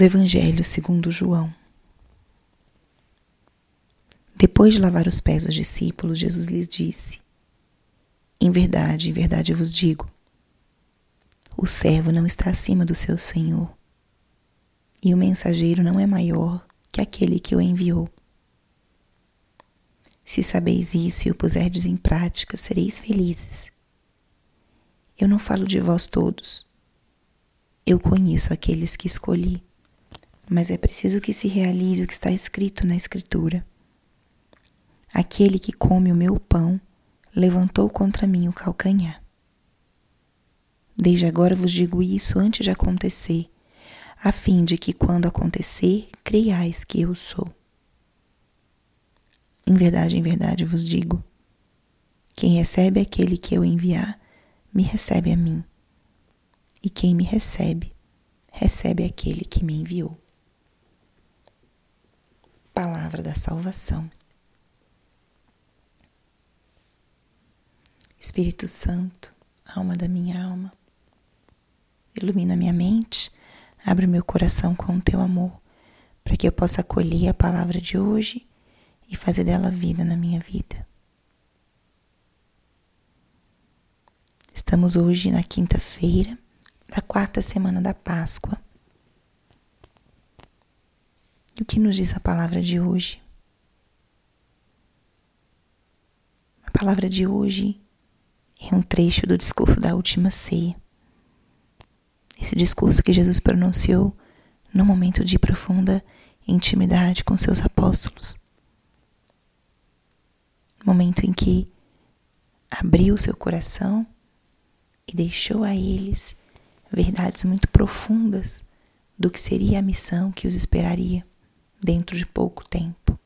do Evangelho segundo João. Depois de lavar os pés dos discípulos, Jesus lhes disse: Em verdade, em verdade eu vos digo, o servo não está acima do seu senhor, e o mensageiro não é maior que aquele que o enviou. Se sabeis isso e o puserdes em prática, sereis felizes. Eu não falo de vós todos. Eu conheço aqueles que escolhi mas é preciso que se realize o que está escrito na Escritura. Aquele que come o meu pão levantou contra mim o calcanhar. Desde agora vos digo isso antes de acontecer, a fim de que, quando acontecer, creiais que eu sou. Em verdade, em verdade vos digo: quem recebe aquele que eu enviar, me recebe a mim, e quem me recebe, recebe aquele que me enviou palavra da salvação. Espírito Santo, alma da minha alma, ilumina minha mente, abre meu coração com o teu amor, para que eu possa acolher a palavra de hoje e fazer dela vida na minha vida. Estamos hoje na quinta-feira da quarta semana da Páscoa. O que nos diz a palavra de hoje? A palavra de hoje é um trecho do discurso da última ceia. Esse discurso que Jesus pronunciou no momento de profunda intimidade com seus apóstolos. Momento em que abriu seu coração e deixou a eles verdades muito profundas do que seria a missão que os esperaria dentro de pouco tempo.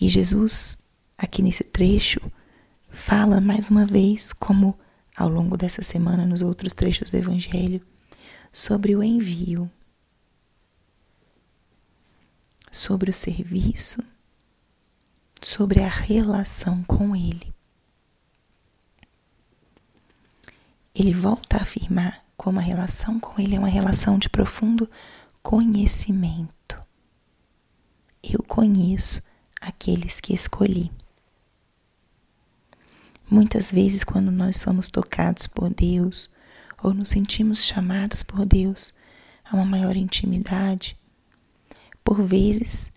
E Jesus, aqui nesse trecho, fala mais uma vez, como ao longo dessa semana nos outros trechos do Evangelho, sobre o envio, sobre o serviço, sobre a relação com Ele. Ele volta a afirmar como a relação com Ele é uma relação de profundo conhecimento. Eu conheço aqueles que escolhi. Muitas vezes, quando nós somos tocados por Deus ou nos sentimos chamados por Deus a uma maior intimidade, por vezes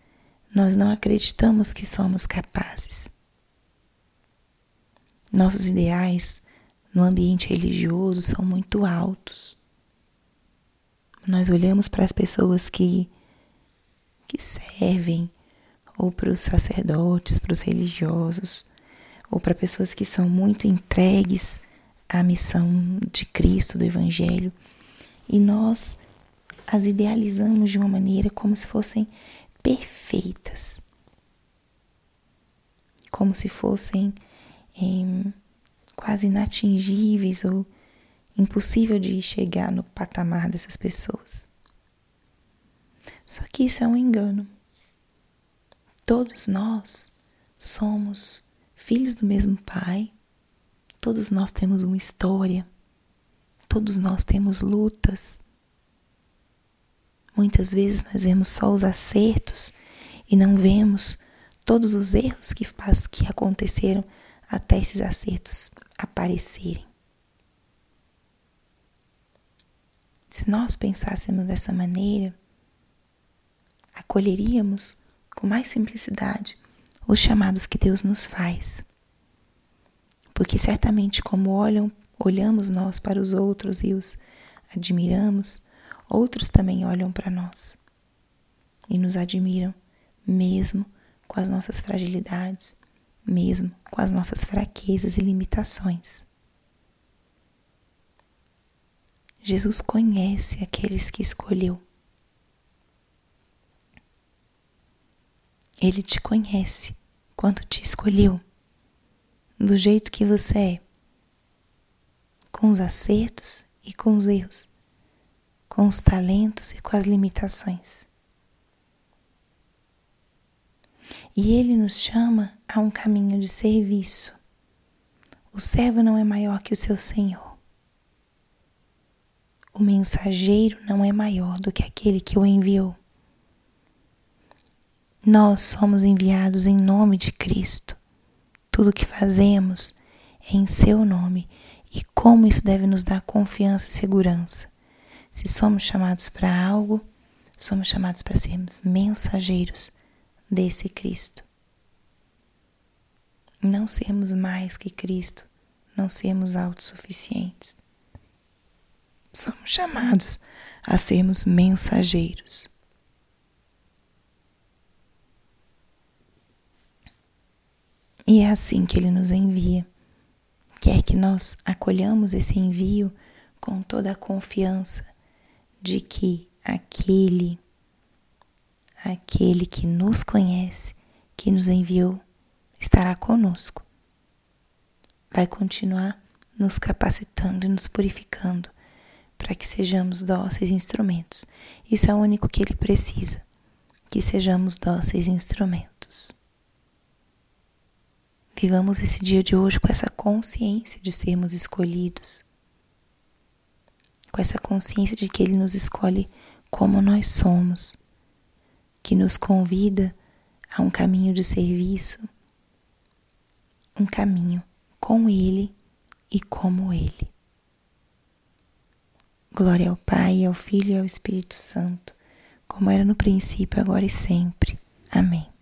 nós não acreditamos que somos capazes. Nossos ideais no ambiente religioso são muito altos. Nós olhamos para as pessoas que, que servem, ou para os sacerdotes, para os religiosos, ou para pessoas que são muito entregues à missão de Cristo, do Evangelho, e nós as idealizamos de uma maneira como se fossem perfeitas, como se fossem. Eh, quase inatingíveis ou impossível de chegar no patamar dessas pessoas. Só que isso é um engano. Todos nós somos filhos do mesmo Pai, todos nós temos uma história, todos nós temos lutas. Muitas vezes nós vemos só os acertos e não vemos todos os erros que, que aconteceram até esses acertos aparecerem. Se nós pensássemos dessa maneira, acolheríamos com mais simplicidade os chamados que Deus nos faz. Porque certamente como olham, olhamos nós para os outros e os admiramos, outros também olham para nós e nos admiram, mesmo com as nossas fragilidades, mesmo com as nossas fraquezas e limitações. Jesus conhece aqueles que escolheu. Ele te conhece quando te escolheu, do jeito que você é, com os acertos e com os erros, com os talentos e com as limitações. E ele nos chama a um caminho de serviço. O servo não é maior que o seu senhor. O mensageiro não é maior do que aquele que o enviou. Nós somos enviados em nome de Cristo. Tudo o que fazemos é em seu nome e como isso deve nos dar confiança e segurança. Se somos chamados para algo, somos chamados para sermos mensageiros desse Cristo. Não sermos mais que Cristo, não sermos autossuficientes. Somos chamados a sermos mensageiros. E é assim que ele nos envia. Quer que nós acolhamos esse envio com toda a confiança de que aquele aquele que nos conhece, que nos enviou, estará conosco. Vai continuar nos capacitando e nos purificando para que sejamos dóceis instrumentos. Isso é o único que ele precisa, que sejamos dóceis instrumentos. Vivamos esse dia de hoje com essa consciência de sermos escolhidos, com essa consciência de que Ele nos escolhe como nós somos, que nos convida a um caminho de serviço, um caminho com Ele e como Ele. Glória ao Pai, ao Filho e ao Espírito Santo, como era no princípio, agora e sempre. Amém.